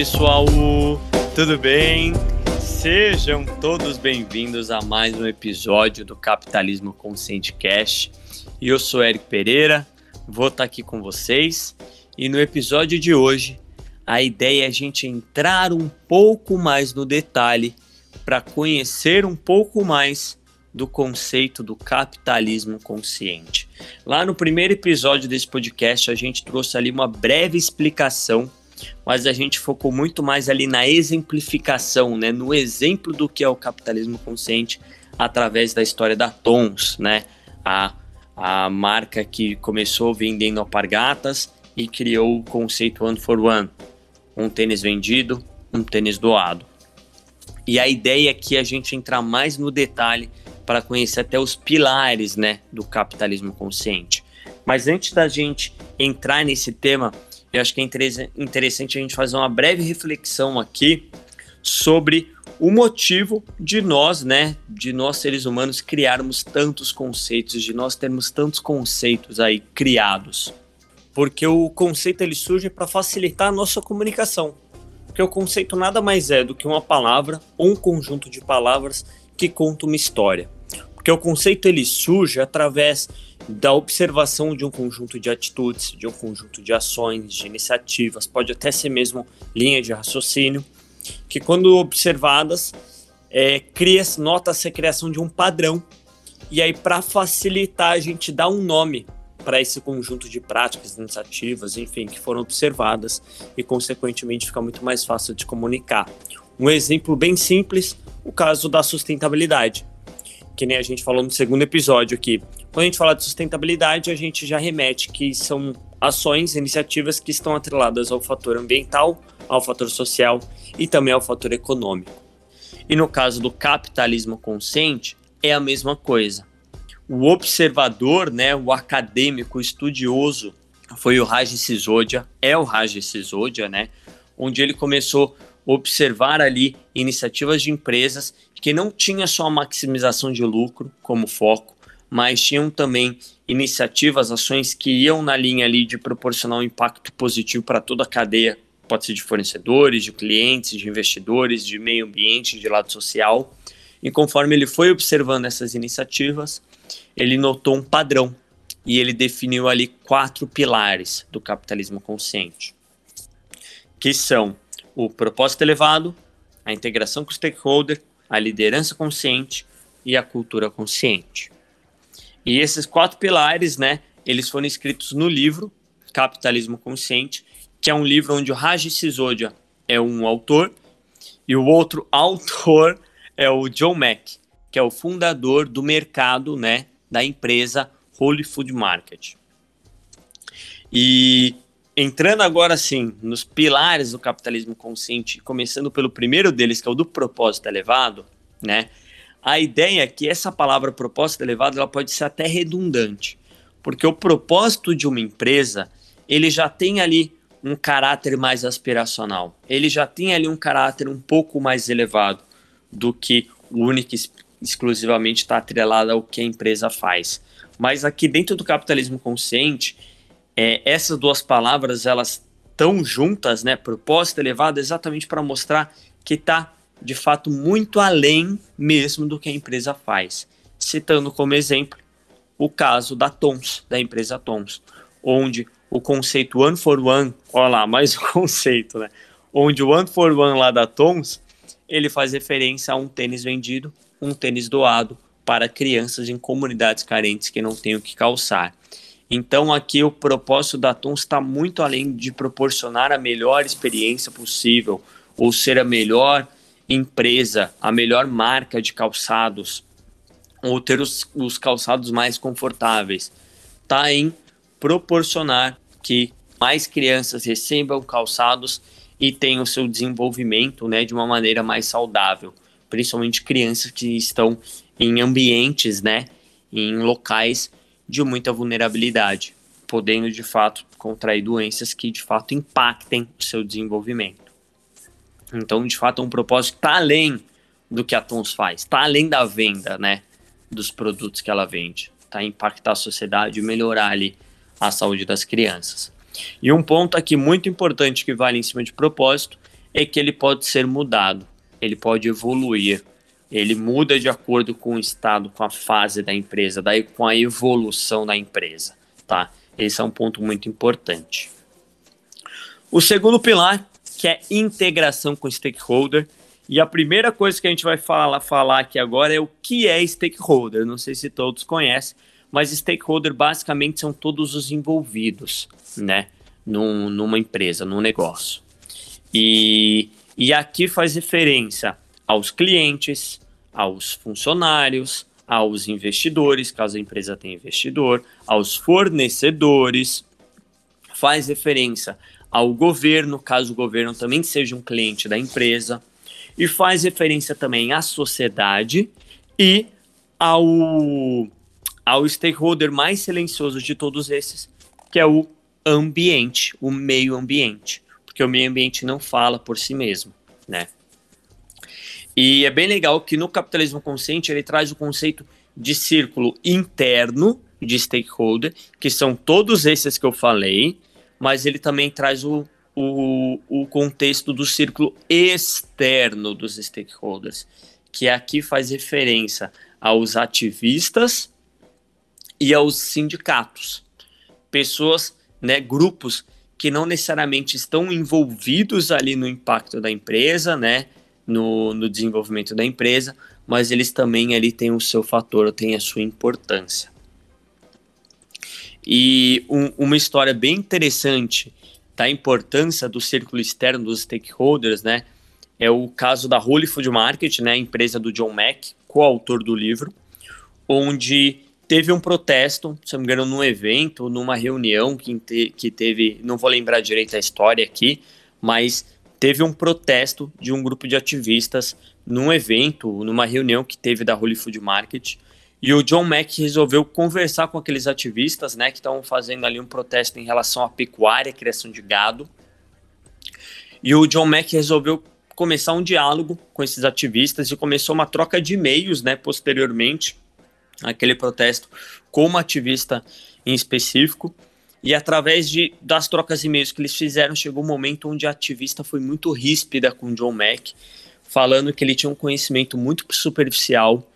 Pessoal, tudo bem? Sejam todos bem-vindos a mais um episódio do Capitalismo Consciente Cash. Eu sou Eric Pereira, vou estar aqui com vocês. E no episódio de hoje, a ideia é a gente entrar um pouco mais no detalhe para conhecer um pouco mais do conceito do capitalismo consciente. Lá no primeiro episódio desse podcast, a gente trouxe ali uma breve explicação, mas a gente focou muito mais ali na exemplificação, né, no exemplo do que é o capitalismo consciente através da história da Tons, né, a, a marca que começou vendendo alpargatas e criou o conceito One for One, um tênis vendido, um tênis doado. E a ideia aqui é a gente entrar mais no detalhe para conhecer até os pilares né, do capitalismo consciente. Mas antes da gente entrar nesse tema, eu acho que é interessante a gente fazer uma breve reflexão aqui sobre o motivo de nós, né, de nós seres humanos criarmos tantos conceitos, de nós termos tantos conceitos aí criados. Porque o conceito ele surge para facilitar a nossa comunicação. Porque o conceito nada mais é do que uma palavra ou um conjunto de palavras que conta uma história. Porque o conceito ele surge através da observação de um conjunto de atitudes, de um conjunto de ações, de iniciativas, pode até ser mesmo linha de raciocínio, que quando observadas, é, nota-se a criação de um padrão. E aí, para facilitar, a gente dá um nome para esse conjunto de práticas, iniciativas, enfim, que foram observadas e, consequentemente, fica muito mais fácil de comunicar. Um exemplo bem simples, o caso da sustentabilidade que nem a gente falou no segundo episódio aqui. Quando a gente fala de sustentabilidade, a gente já remete que são ações, iniciativas que estão atreladas ao fator ambiental, ao fator social e também ao fator econômico. E no caso do capitalismo consciente, é a mesma coisa. O observador, né, o acadêmico, o estudioso, foi o Raj Sisodia, é o Raj Sisodia, né, onde ele começou observar ali iniciativas de empresas que não tinha só a maximização de lucro como foco, mas tinham também iniciativas, ações que iam na linha ali de proporcionar um impacto positivo para toda a cadeia, pode ser de fornecedores, de clientes, de investidores, de meio ambiente, de lado social. E conforme ele foi observando essas iniciativas, ele notou um padrão e ele definiu ali quatro pilares do capitalismo consciente, que são o propósito elevado, a integração com o stakeholder, a liderança consciente e a cultura consciente. E esses quatro pilares, né, eles foram escritos no livro Capitalismo Consciente, que é um livro onde o Raj Sisodia é um autor e o outro autor é o John Mack, que é o fundador do mercado, né, da empresa Holy Food Market. E entrando agora sim nos pilares do capitalismo consciente, começando pelo primeiro deles, que é o do propósito elevado, né? A ideia é que essa palavra propósito elevado ela pode ser até redundante, porque o propósito de uma empresa ele já tem ali um caráter mais aspiracional, ele já tem ali um caráter um pouco mais elevado do que o único exclusivamente está atrelado ao que a empresa faz. Mas aqui dentro do capitalismo consciente, é, essas duas palavras elas estão juntas, né? Propósito elevado, exatamente para mostrar que está de fato muito além mesmo do que a empresa faz. Citando como exemplo o caso da Tons, da empresa Tons, onde o conceito One for One, olha lá, mais um conceito, né? Onde o One for One lá da Tons, ele faz referência a um tênis vendido, um tênis doado para crianças em comunidades carentes que não têm o que calçar. Então aqui o propósito da Tons está muito além de proporcionar a melhor experiência possível ou ser a melhor empresa, a melhor marca de calçados ou ter os, os calçados mais confortáveis. Está em proporcionar que mais crianças recebam calçados e tenham seu desenvolvimento né, de uma maneira mais saudável, principalmente crianças que estão em ambientes, né, em locais de muita vulnerabilidade, podendo de fato contrair doenças que de fato impactem o seu desenvolvimento. Então, de fato, é um propósito que está além do que a Tons faz, está além da venda, né, dos produtos que ela vende, tá impactar a sociedade e melhorar ali a saúde das crianças. E um ponto aqui muito importante que vale em cima de propósito é que ele pode ser mudado, ele pode evoluir, ele muda de acordo com o estado, com a fase da empresa, daí com a evolução da empresa, tá? Esse é um ponto muito importante. O segundo pilar, que é integração com stakeholder, e a primeira coisa que a gente vai falar, falar aqui agora é o que é stakeholder. Não sei se todos conhecem, mas stakeholder basicamente são todos os envolvidos, né? Num, numa empresa, num negócio. E, e aqui faz referência aos clientes, aos funcionários, aos investidores, caso a empresa tenha investidor, aos fornecedores, faz referência ao governo, caso o governo também seja um cliente da empresa, e faz referência também à sociedade e ao, ao stakeholder mais silencioso de todos esses, que é o ambiente, o meio ambiente, porque o meio ambiente não fala por si mesmo, né? E é bem legal que no capitalismo consciente ele traz o conceito de círculo interno de stakeholder, que são todos esses que eu falei, mas ele também traz o, o, o contexto do círculo externo dos stakeholders, que aqui faz referência aos ativistas e aos sindicatos, pessoas, né, grupos que não necessariamente estão envolvidos ali no impacto da empresa, né, no, no desenvolvimento da empresa, mas eles também ali têm o seu fator, têm a sua importância. E um, uma história bem interessante da importância do círculo externo dos stakeholders, né? É o caso da Holy Food Market, né? A empresa do John Mack, coautor do livro, onde teve um protesto, se não me engano, num evento, numa reunião que, que teve, não vou lembrar direito a história aqui, mas teve um protesto de um grupo de ativistas num evento, numa reunião que teve da Holy Food Market. E o John Mack resolveu conversar com aqueles ativistas, né, que estavam fazendo ali um protesto em relação à pecuária, criação de gado. E o John Mack resolveu começar um diálogo com esses ativistas e começou uma troca de e-mails, né, posteriormente àquele protesto com uma ativista em específico. E através de, das trocas de e-mails que eles fizeram, chegou um momento onde a ativista foi muito ríspida com John Mack, falando que ele tinha um conhecimento muito superficial,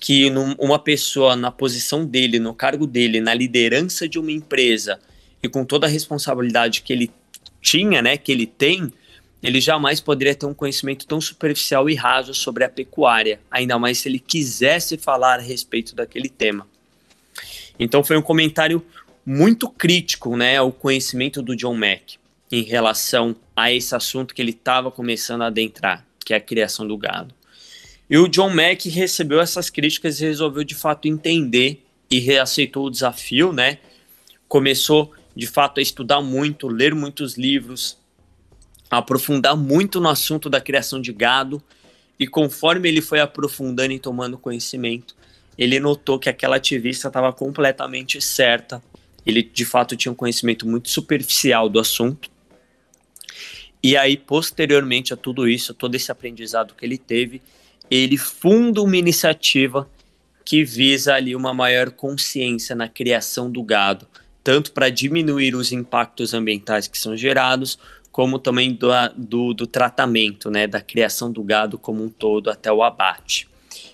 que num, uma pessoa na posição dele, no cargo dele, na liderança de uma empresa e com toda a responsabilidade que ele tinha, né, que ele tem, ele jamais poderia ter um conhecimento tão superficial e raso sobre a pecuária, ainda mais se ele quisesse falar a respeito daquele tema. Então foi um comentário muito crítico, né, ao conhecimento do John Mack em relação a esse assunto que ele estava começando a adentrar que é a criação do gado. E o John Mack recebeu essas críticas e resolveu de fato entender e reaceitou o desafio, né? Começou de fato a estudar muito, ler muitos livros, aprofundar muito no assunto da criação de gado. E conforme ele foi aprofundando e tomando conhecimento, ele notou que aquela ativista estava completamente certa. Ele de fato tinha um conhecimento muito superficial do assunto e aí, posteriormente a tudo isso, todo esse aprendizado que ele teve, ele funda uma iniciativa que visa ali uma maior consciência na criação do gado, tanto para diminuir os impactos ambientais que são gerados, como também do, do, do, tratamento, né, da criação do gado como um todo até o abate.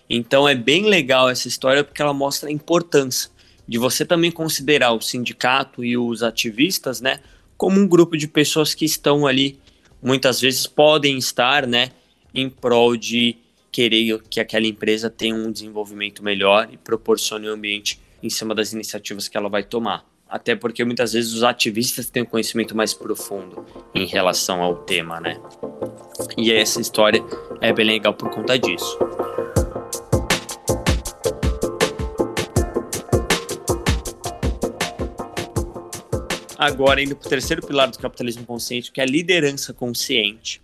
Então é bem legal essa história porque ela mostra a importância de você também considerar o sindicato e os ativistas, né, como um grupo de pessoas que estão ali muitas vezes podem estar, né, em prol de querer que aquela empresa tenha um desenvolvimento melhor e proporcione um ambiente em cima das iniciativas que ela vai tomar. Até porque muitas vezes os ativistas têm um conhecimento mais profundo em relação ao tema, né? E essa história é bem legal por conta disso. Agora indo para o terceiro pilar do capitalismo consciente, que é a liderança consciente.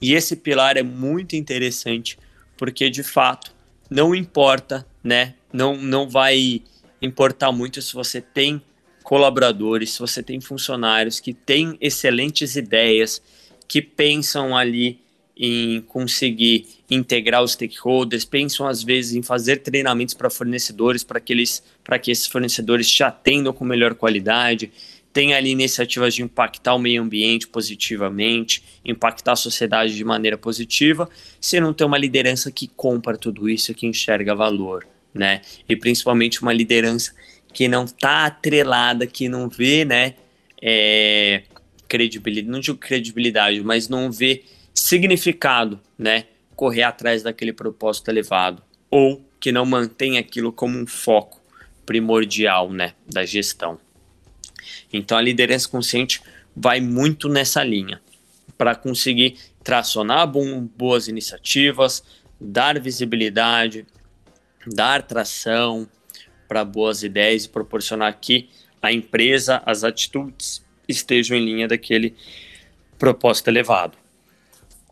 E esse pilar é muito interessante, porque de fato não importa, né? Não, não vai importar muito se você tem colaboradores, se você tem funcionários que têm excelentes ideias, que pensam ali em conseguir integrar os stakeholders, pensam às vezes em fazer treinamentos para fornecedores para que eles que esses fornecedores te atendam com melhor qualidade, tem ali iniciativas de impactar o meio ambiente positivamente, impactar a sociedade de maneira positiva, se não tem uma liderança que compra tudo isso, que enxerga valor, né? E principalmente uma liderança que não está atrelada, que não vê, né, é, credibilidade, não digo credibilidade, mas não vê significado, né, correr atrás daquele propósito elevado, ou que não mantém aquilo como um foco primordial, né, da gestão. Então a liderança consciente vai muito nessa linha para conseguir tracionar boas iniciativas, dar visibilidade, dar tração para boas ideias e proporcionar que a empresa, as atitudes estejam em linha daquele propósito elevado.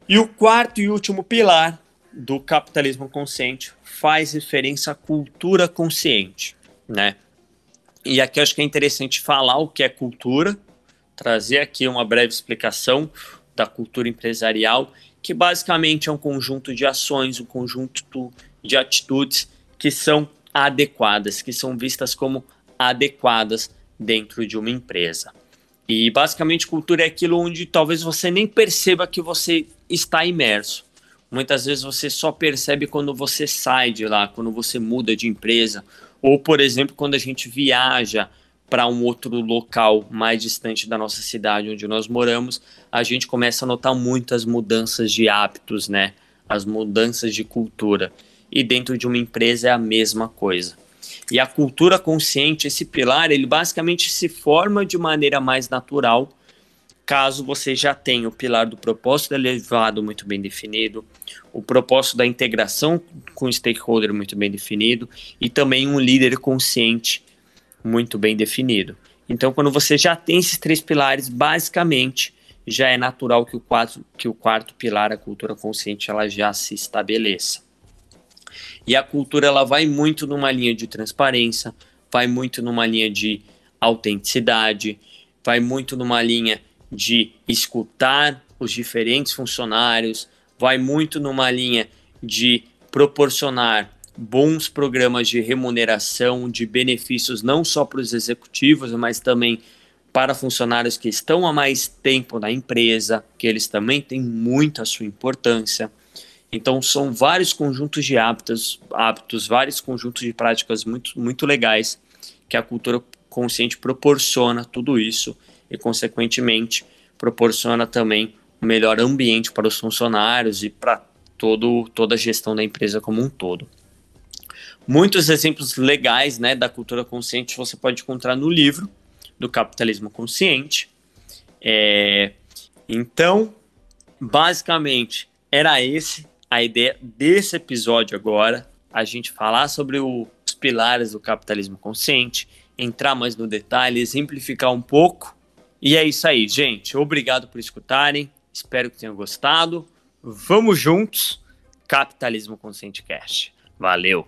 E o quarto e último pilar do capitalismo consciente faz referência à cultura consciente, né? E aqui acho que é interessante falar o que é cultura, trazer aqui uma breve explicação da cultura empresarial, que basicamente é um conjunto de ações, um conjunto de atitudes que são adequadas, que são vistas como adequadas dentro de uma empresa. E basicamente cultura é aquilo onde talvez você nem perceba que você está imerso. Muitas vezes você só percebe quando você sai de lá, quando você muda de empresa, ou, por exemplo, quando a gente viaja para um outro local mais distante da nossa cidade onde nós moramos, a gente começa a notar muitas mudanças de hábitos, né? As mudanças de cultura. E dentro de uma empresa é a mesma coisa. E a cultura consciente, esse pilar, ele basicamente se forma de maneira mais natural caso você já tenha o pilar do propósito elevado muito bem definido, o propósito da integração com o stakeholder muito bem definido e também um líder consciente muito bem definido. Então, quando você já tem esses três pilares, basicamente já é natural que o, quatro, que o quarto pilar, a cultura consciente, ela já se estabeleça. E a cultura ela vai muito numa linha de transparência, vai muito numa linha de autenticidade, vai muito numa linha de escutar os diferentes funcionários, vai muito numa linha de proporcionar bons programas de remuneração, de benefícios não só para os executivos, mas também para funcionários que estão há mais tempo na empresa, que eles também têm muita sua importância. Então são vários conjuntos de hábitos, hábitos, vários conjuntos de práticas muito, muito legais que a cultura consciente proporciona tudo isso e, consequentemente, proporciona também um melhor ambiente para os funcionários e para todo, toda a gestão da empresa como um todo. Muitos exemplos legais né, da cultura consciente você pode encontrar no livro do Capitalismo Consciente. É, então, basicamente, era esse a ideia desse episódio agora, a gente falar sobre o, os pilares do capitalismo consciente, entrar mais no detalhe, exemplificar um pouco. E é isso aí, gente. Obrigado por escutarem. Espero que tenham gostado. Vamos juntos. Capitalismo Consciente Cast. Valeu!